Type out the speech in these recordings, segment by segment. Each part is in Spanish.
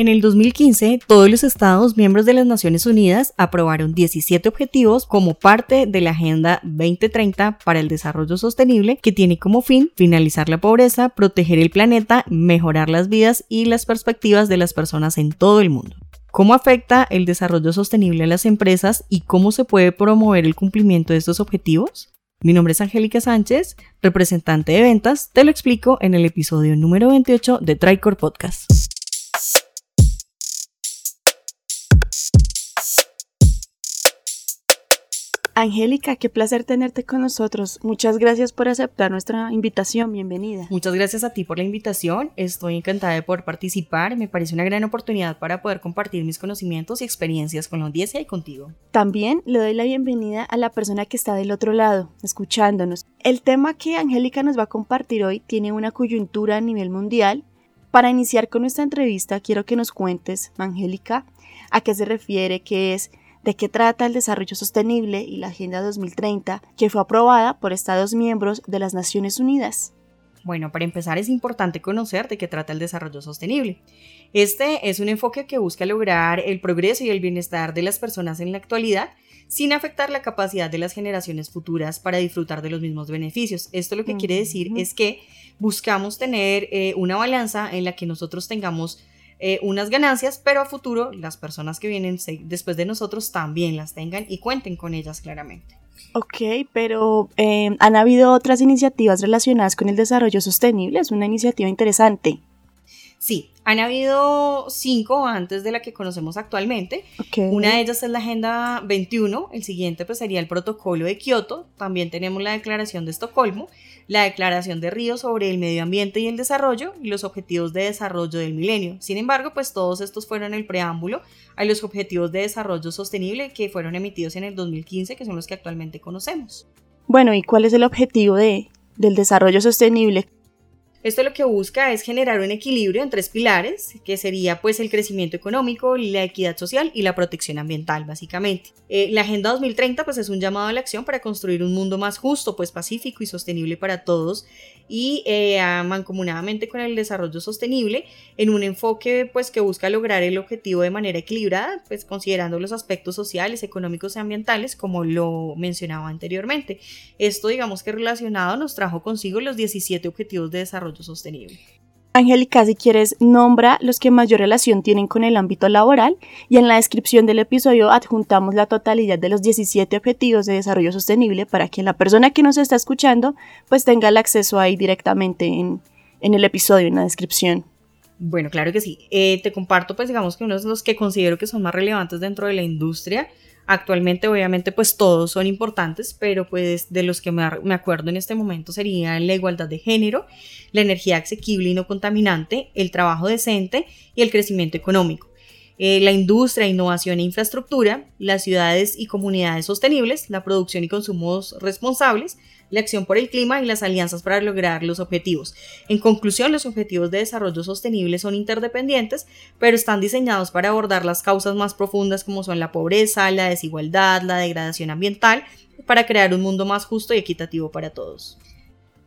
En el 2015, todos los Estados miembros de las Naciones Unidas aprobaron 17 objetivos como parte de la Agenda 2030 para el Desarrollo Sostenible, que tiene como fin finalizar la pobreza, proteger el planeta, mejorar las vidas y las perspectivas de las personas en todo el mundo. ¿Cómo afecta el desarrollo sostenible a las empresas y cómo se puede promover el cumplimiento de estos objetivos? Mi nombre es Angélica Sánchez, representante de ventas. Te lo explico en el episodio número 28 de Tricor Podcast. Angélica, qué placer tenerte con nosotros. Muchas gracias por aceptar nuestra invitación. Bienvenida. Muchas gracias a ti por la invitación. Estoy encantada de poder participar. Me parece una gran oportunidad para poder compartir mis conocimientos y experiencias con la audiencia y contigo. También le doy la bienvenida a la persona que está del otro lado, escuchándonos. El tema que Angélica nos va a compartir hoy tiene una coyuntura a nivel mundial. Para iniciar con nuestra entrevista, quiero que nos cuentes, Angélica, a qué se refiere, qué es de qué trata el desarrollo sostenible y la Agenda 2030, que fue aprobada por Estados miembros de las Naciones Unidas. Bueno, para empezar es importante conocer de qué trata el desarrollo sostenible. Este es un enfoque que busca lograr el progreso y el bienestar de las personas en la actualidad sin afectar la capacidad de las generaciones futuras para disfrutar de los mismos beneficios. Esto lo que quiere decir es que buscamos tener eh, una balanza en la que nosotros tengamos eh, unas ganancias, pero a futuro las personas que vienen después de nosotros también las tengan y cuenten con ellas claramente. Ok, pero eh, han habido otras iniciativas relacionadas con el desarrollo sostenible, es una iniciativa interesante. Sí, han habido cinco antes de la que conocemos actualmente. Una de ellas es la Agenda 21, el siguiente pues sería el Protocolo de Kioto, también tenemos la Declaración de Estocolmo, la Declaración de Río sobre el Medio Ambiente y el Desarrollo y los Objetivos de Desarrollo del Milenio. Sin embargo, pues todos estos fueron el preámbulo a los Objetivos de Desarrollo Sostenible que fueron emitidos en el 2015, que son los que actualmente conocemos. Bueno, ¿y cuál es el objetivo de, del desarrollo sostenible? Esto lo que busca es generar un equilibrio en tres pilares, que sería pues el crecimiento económico, la equidad social y la protección ambiental, básicamente. Eh, la Agenda 2030 pues es un llamado a la acción para construir un mundo más justo, pues pacífico y sostenible para todos y eh, mancomunadamente con el desarrollo sostenible en un enfoque pues que busca lograr el objetivo de manera equilibrada, pues considerando los aspectos sociales, económicos y ambientales como lo mencionaba anteriormente. Esto digamos que relacionado nos trajo consigo los 17 objetivos de desarrollo sostenible. Angélica, si quieres, nombra los que mayor relación tienen con el ámbito laboral y en la descripción del episodio adjuntamos la totalidad de los 17 objetivos de desarrollo sostenible para que la persona que nos está escuchando pues tenga el acceso ahí directamente en, el episodio, en la descripción. Bueno, claro que sí. Eh, te comparto pues digamos que uno de los que considero que son más relevantes dentro de la industria Actualmente obviamente pues todos son importantes, pero pues de los que me, acuerdo en este momento serían la igualdad de género, la energía asequible y no contaminante, el trabajo decente y el crecimiento económico. Eh, la industria, innovación e infraestructura, las ciudades y comunidades sostenibles, la producción y consumos responsables, la acción por el clima y las alianzas para lograr los objetivos. En conclusión, los objetivos de desarrollo sostenible son interdependientes, pero están diseñados para abordar las causas más profundas como son la pobreza, la desigualdad, la degradación ambiental, para crear un mundo más justo y equitativo para todos.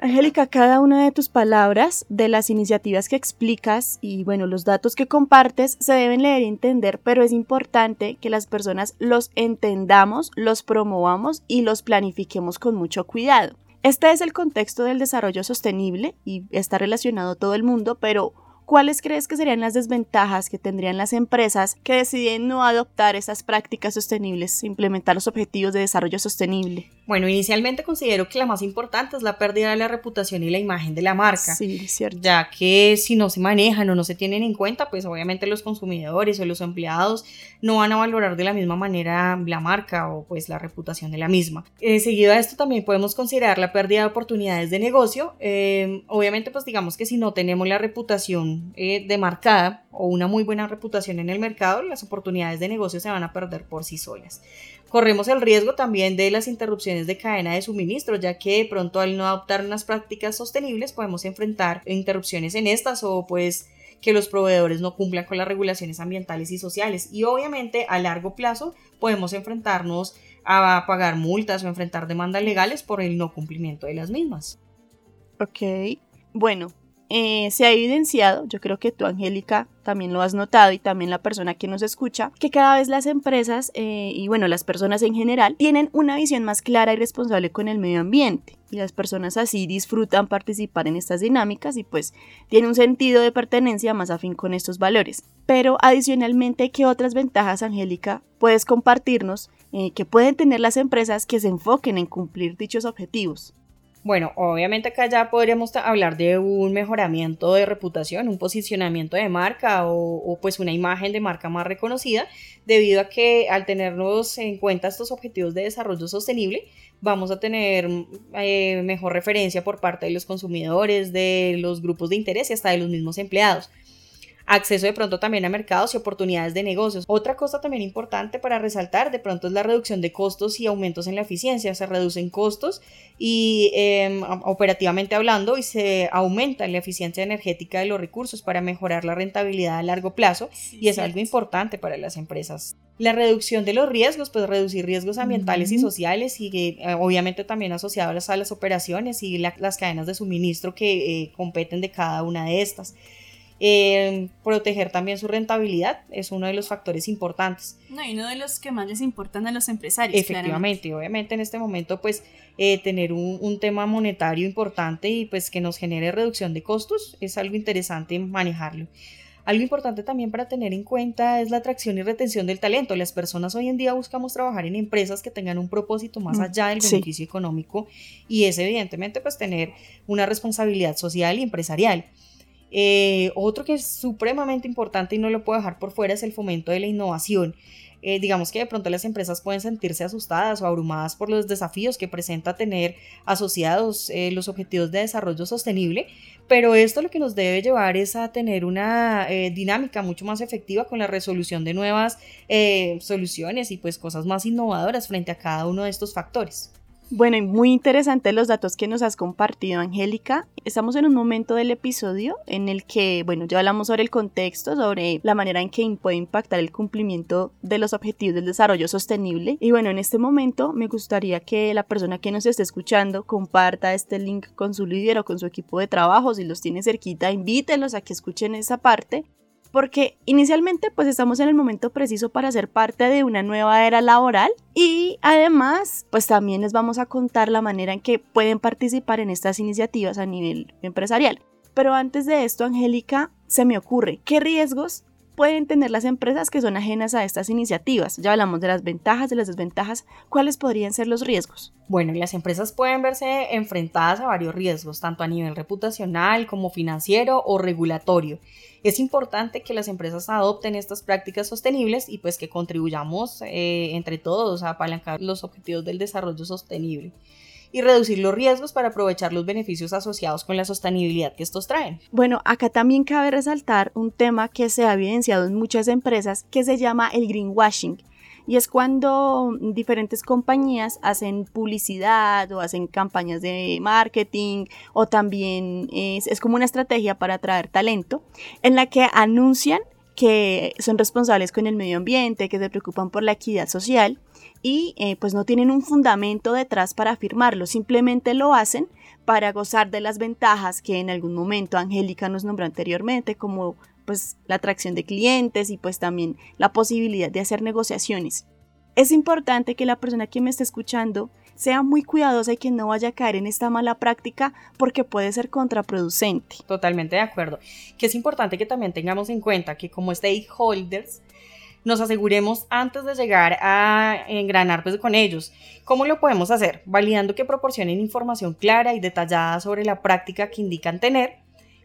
Angélica, cada una de tus palabras, de las iniciativas que explicas y bueno, los datos que compartes se deben leer y entender, pero es importante que las personas los entendamos, los promovamos y los planifiquemos con mucho cuidado. Este es el contexto del desarrollo sostenible y está relacionado todo el mundo, pero ¿cuáles crees que serían las desventajas que tendrían las empresas que deciden no adoptar esas prácticas sostenibles, implementar los objetivos de desarrollo sostenible? Bueno, inicialmente considero que la más importante es la pérdida de la reputación y la imagen de la marca. Sí, cierto. Ya que si no se manejan o no se tienen en cuenta, pues obviamente los consumidores o los empleados no van a valorar de la misma manera la marca o pues la reputación de la misma. Eh, seguido a esto también podemos considerar la pérdida de oportunidades de negocio. Eh, obviamente pues digamos que si no tenemos la reputación eh, demarcada o una muy buena reputación en el mercado, las oportunidades de negocio se van a perder por sí solas. Corremos el riesgo también de las interrupciones de cadena de suministro, ya que de pronto al no adoptar unas prácticas sostenibles podemos enfrentar interrupciones en estas o pues que los proveedores no cumplan con las regulaciones ambientales y sociales. Y obviamente a largo plazo podemos enfrentarnos a pagar multas o enfrentar demandas legales por el no cumplimiento de las mismas. Ok, bueno, eh, se ha evidenciado, yo creo que tú, Angélica, también lo has notado y también la persona que nos escucha, que cada vez las empresas eh, y bueno, las personas en general tienen una visión más clara y responsable con el medio ambiente. Y las personas así disfrutan participar en estas dinámicas y pues tiene un sentido de pertenencia más afín con estos valores. Pero adicionalmente, ¿qué otras ventajas, Angélica, puedes compartirnos eh, que pueden tener las empresas que se enfoquen en cumplir dichos objetivos? Bueno, obviamente acá ya podríamos hablar de un mejoramiento de reputación, un posicionamiento de marca o, pues una imagen de marca más reconocida, debido a que al tenernos en cuenta estos objetivos de desarrollo sostenible, vamos a tener eh, mejor referencia por parte de los consumidores, de los grupos de interés y hasta de los mismos empleados acceso de pronto también a mercados y oportunidades de negocios. Otra cosa también importante para resaltar de pronto es la reducción de costos y aumentos en la eficiencia. Se reducen costos y em, operativamente hablando y se aumenta la eficiencia energética de los recursos para mejorar la rentabilidad a largo plazo y es algo importante para las empresas. La reducción de los riesgos, pues reducir riesgos ambientales y sociales y eh, obviamente también asociados a las operaciones y las cadenas de suministro que eh, competen de cada una de estas. Eh, proteger también su rentabilidad es uno de los factores importantes. No, y uno de los que más les importan a los empresarios. Efectivamente, obviamente en este momento pues eh, tener un, un, tema monetario importante y pues que nos genere reducción de costos es algo interesante manejarlo. Algo importante también para tener en cuenta es la atracción y retención del talento. Las personas hoy en día buscamos trabajar en empresas que tengan un propósito más mm, allá del beneficio económico y es evidentemente pues tener una responsabilidad social y empresarial. Eh, otro que es supremamente importante y no lo puedo dejar por fuera es el fomento de la innovación. Eh, digamos que de pronto las empresas pueden sentirse asustadas o abrumadas por los desafíos que presenta tener asociados eh, los objetivos de desarrollo sostenible, pero esto lo que nos debe llevar es a tener una dinámica mucho más efectiva con la resolución de nuevas soluciones y pues cosas más innovadoras frente a cada uno de estos factores. Bueno, y muy interesante los datos que nos has compartido, Angélica. Estamos en un momento del episodio en el que, bueno, ya hablamos sobre el contexto, sobre la manera en que puede impactar el cumplimiento de los objetivos del desarrollo sostenible. Y bueno, en este momento me gustaría que la persona que nos esté escuchando comparta este link con su líder o con su equipo de trabajo. Si los tiene cerquita, invítenlos a que escuchen esa parte porque inicialmente pues estamos en el momento preciso para ser parte de una nueva era laboral y además pues también les vamos a contar la manera en que pueden participar en estas iniciativas a nivel empresarial. Pero antes de esto, Angélica, se me ocurre, ¿qué riesgos pueden tener las empresas que son ajenas a estas iniciativas? Ya hablamos de las ventajas, de las desventajas. ¿Cuáles podrían ser los riesgos? Bueno, las empresas pueden verse enfrentadas a varios riesgos, tanto a nivel reputacional como financiero o regulatorio. Es importante que las empresas adopten estas prácticas sostenibles y pues que contribuyamos eh, entre todos a apalancar los objetivos del desarrollo sostenible y reducir los riesgos para aprovechar los beneficios asociados con la sostenibilidad que estos traen. Bueno, acá también cabe resaltar un tema que se ha evidenciado en muchas empresas que se llama el greenwashing. Y es cuando diferentes compañías hacen publicidad o hacen campañas de marketing o también es, es como una estrategia para atraer talento en la que anuncian que son responsables con el medio ambiente, que se preocupan por la equidad social y eh, pues no tienen un fundamento detrás para afirmarlo, simplemente lo hacen para gozar de las ventajas que en algún momento Angélica nos nombró anteriormente, como pues la atracción de clientes y pues también la posibilidad de hacer negociaciones. Es importante que la persona que me esté escuchando sea muy cuidadosa y que no vaya a caer en esta mala práctica porque puede ser contraproducente. Totalmente de acuerdo. Que es importante que también tengamos en cuenta que como stakeholders nos aseguremos antes de llegar a engranar pues, con ellos. ¿Cómo lo podemos hacer? Validando que proporcionen información clara y detallada sobre la práctica que indican tener,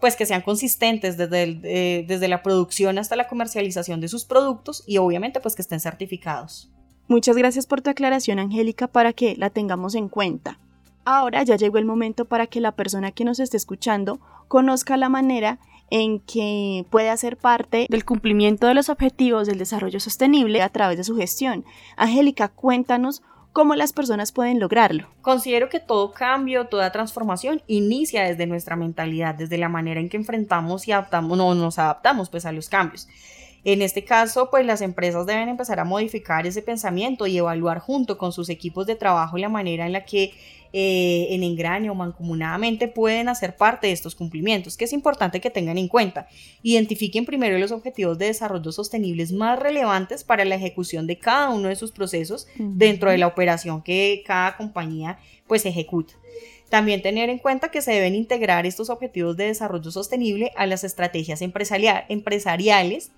pues que sean consistentes desde, eh, desde la producción hasta la comercialización de sus productos y obviamente pues que estén certificados. Muchas gracias por tu aclaración, Angélica, para que la tengamos en cuenta. Ahora ya llegó el momento para que la persona que nos esté escuchando conozca la manera en que puede hacer parte del cumplimiento de los objetivos del desarrollo sostenible a través de su gestión. Angélica, cuéntanos cómo las personas pueden lograrlo. Considero que todo cambio, toda transformación inicia desde nuestra mentalidad, desde la manera en que enfrentamos y adaptamos, no, nos adaptamos pues a los cambios. En este caso, pues las empresas deben empezar a modificar ese pensamiento y evaluar junto con sus equipos de trabajo la manera en la que eh, en engrane o mancomunadamente pueden hacer parte de estos cumplimientos, que es importante que tengan en cuenta. Identifiquen primero los objetivos de desarrollo sostenibles más relevantes para la ejecución de cada uno de sus procesos dentro de la operación que cada compañía pues ejecuta. También tener en cuenta que se deben integrar estos objetivos de desarrollo sostenible a las estrategias empresariales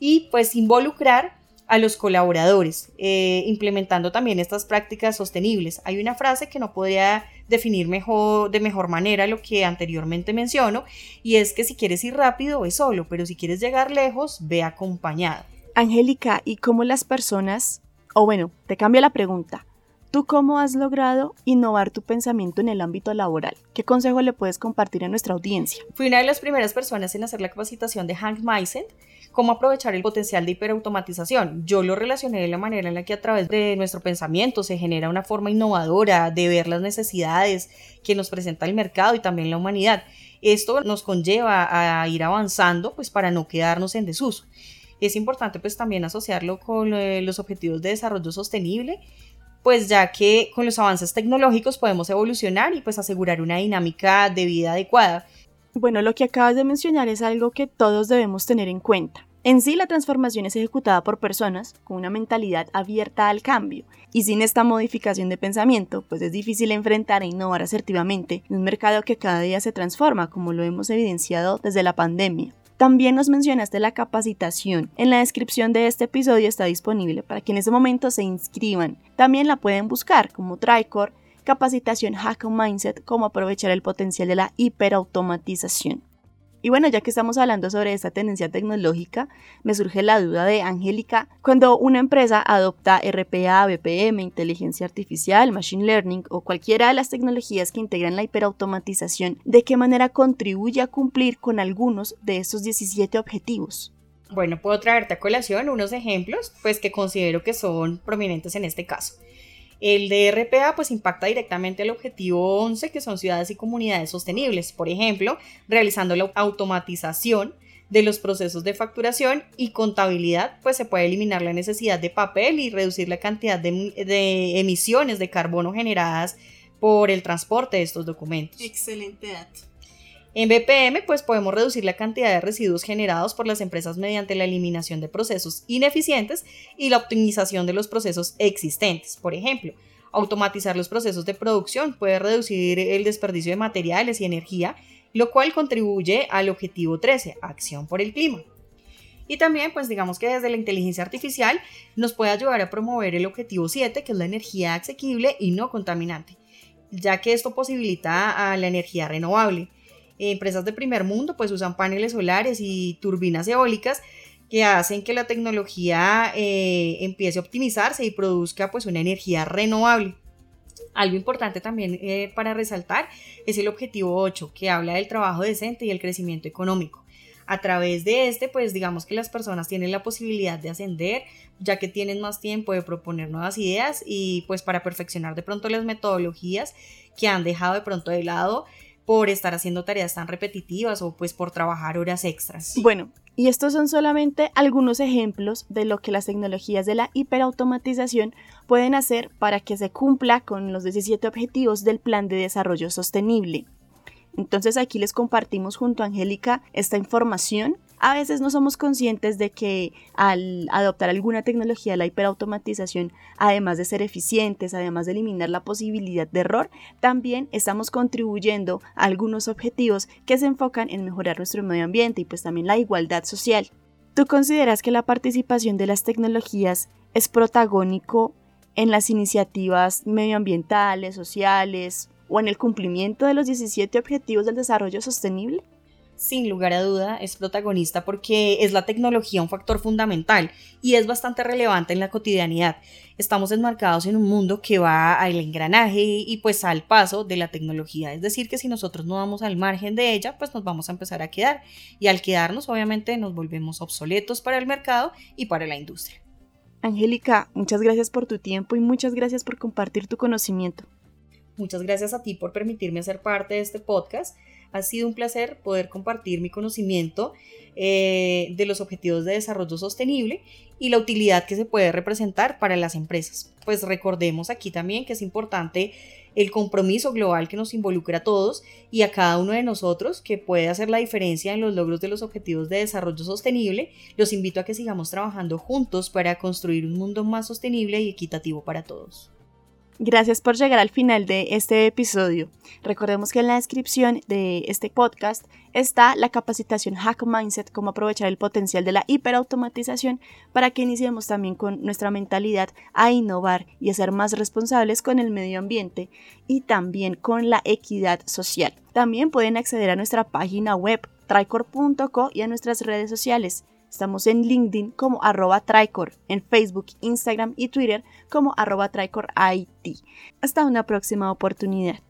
y pues involucrar a los colaboradores, eh, implementando también estas prácticas sostenibles. Hay una frase que no podría definir mejor, de mejor manera lo que anteriormente menciono, y es que si quieres ir rápido, ve solo, pero si quieres llegar lejos, ve acompañado. Angélica, ¿y cómo las personas, o bueno, te cambio la pregunta, ¿Tú cómo has logrado innovar tu pensamiento en el ámbito laboral? ¿Qué consejo le puedes compartir a nuestra audiencia? Fui una de las primeras personas en hacer la capacitación de Hank Meisen, cómo aprovechar el potencial de hiperautomatización. Yo lo relacioné de la manera en la que a través de nuestro pensamiento se genera una forma innovadora de ver las necesidades que nos presenta el mercado y también la humanidad. Esto nos conlleva a ir avanzando pues para no quedarnos en desuso. Es importante pues también asociarlo con eh, los objetivos de desarrollo sostenible pues ya que con los avances tecnológicos podemos evolucionar y pues asegurar una dinámica de vida adecuada. Bueno, lo que acabas de mencionar es algo que todos debemos tener en cuenta. En sí, la transformación es ejecutada por personas con una mentalidad abierta al cambio, y sin esta modificación de pensamiento, pues es difícil enfrentar e innovar asertivamente en un mercado que cada día se transforma, como lo hemos evidenciado desde la pandemia. También nos mencionaste la capacitación. En la descripción de este episodio está disponible para que en ese momento se inscriban. También la pueden buscar como Tricor, capacitación Hack Mindset, cómo aprovechar el potencial de la hiperautomatización. Y bueno, ya que estamos hablando sobre esta tendencia tecnológica, me surge la duda de Angélica, cuando una empresa adopta RPA, BPM, inteligencia artificial, machine learning o cualquiera de las tecnologías que integran la hiperautomatización, ¿de qué manera contribuye a cumplir con algunos de estos 17 objetivos? Bueno, puedo traerte a colación unos ejemplos, pues que considero que son prominentes en este caso. El DRPA pues impacta directamente al objetivo 11 que son ciudades y comunidades sostenibles, por ejemplo, realizando la automatización de los procesos de facturación y contabilidad, pues se puede eliminar la necesidad de papel y reducir la cantidad de, de emisiones de carbono generadas por el transporte de estos documentos. Excelente dato. En BPM, pues podemos reducir la cantidad de residuos generados por las empresas mediante la eliminación de procesos ineficientes y la optimización de los procesos existentes. Por ejemplo, automatizar los procesos de producción puede reducir el desperdicio de materiales y energía, lo cual contribuye al objetivo 13, acción por el clima. Y también, pues digamos que desde la inteligencia artificial nos puede ayudar a promover el objetivo 7, que es la energía asequible y no contaminante, ya que esto posibilita a la energía renovable empresas de primer mundo pues usan paneles solares y turbinas eólicas que hacen que la tecnología eh, empiece a optimizarse y produzca pues una energía renovable. Algo importante también eh, para resaltar es el objetivo 8, que habla del trabajo decente y el crecimiento económico. A través de este, pues digamos que las personas tienen la posibilidad de ascender, ya que tienen más tiempo de proponer nuevas ideas y pues para perfeccionar de pronto las metodologías que han dejado de pronto de lado por estar haciendo tareas tan repetitivas o pues por trabajar horas extras. Bueno, y estos son solamente algunos ejemplos de lo que las tecnologías de la hiperautomatización pueden hacer para que se cumpla con los 17 objetivos del Plan de Desarrollo Sostenible. Entonces aquí les compartimos junto a Angélica esta información a veces no somos conscientes de que al adoptar alguna tecnología, la hiperautomatización, además de ser eficientes, además de eliminar la posibilidad de error, también estamos contribuyendo a algunos objetivos que se enfocan en mejorar nuestro medio ambiente y pues también la igualdad social. ¿Tú consideras que la participación de las tecnologías es protagónico en las iniciativas medioambientales, sociales o en el cumplimiento de los 17 Objetivos del Desarrollo Sostenible? Sin lugar a duda, es protagonista porque es la tecnología un factor fundamental y es bastante relevante en la cotidianidad. Estamos enmarcados en un mundo que va al engranaje y pues al paso de la tecnología. Es decir, que si nosotros no vamos al margen de ella, pues nos vamos a empezar a quedar. Y al quedarnos, obviamente, nos volvemos obsoletos para el mercado y para la industria. Angélica, muchas gracias por tu tiempo y muchas gracias por compartir tu conocimiento. Muchas gracias a ti por permitirme ser parte de este podcast Ha sido un placer poder compartir mi conocimiento eh, de los objetivos de desarrollo sostenible y la utilidad que se puede representar para las empresas. Pues recordemos aquí también que es importante el compromiso global que nos involucra a todos y a cada uno de nosotros que puede hacer la diferencia en los logros de los objetivos de desarrollo sostenible. Los invito a que sigamos trabajando juntos para construir un mundo más sostenible y equitativo para todos. Gracias por llegar al final de este episodio. Recordemos que en la descripción de este podcast está la capacitación Hack Mindset, cómo aprovechar el potencial de la hiperautomatización para que iniciemos también con nuestra mentalidad a innovar y a ser más responsables con el medio ambiente y también con la equidad social. También pueden acceder a nuestra página web tricor.co y a nuestras redes sociales. Estamos en LinkedIn como arroba Tricor, en Facebook, Instagram y Twitter como arroba Tricor IT. Hasta una próxima oportunidad.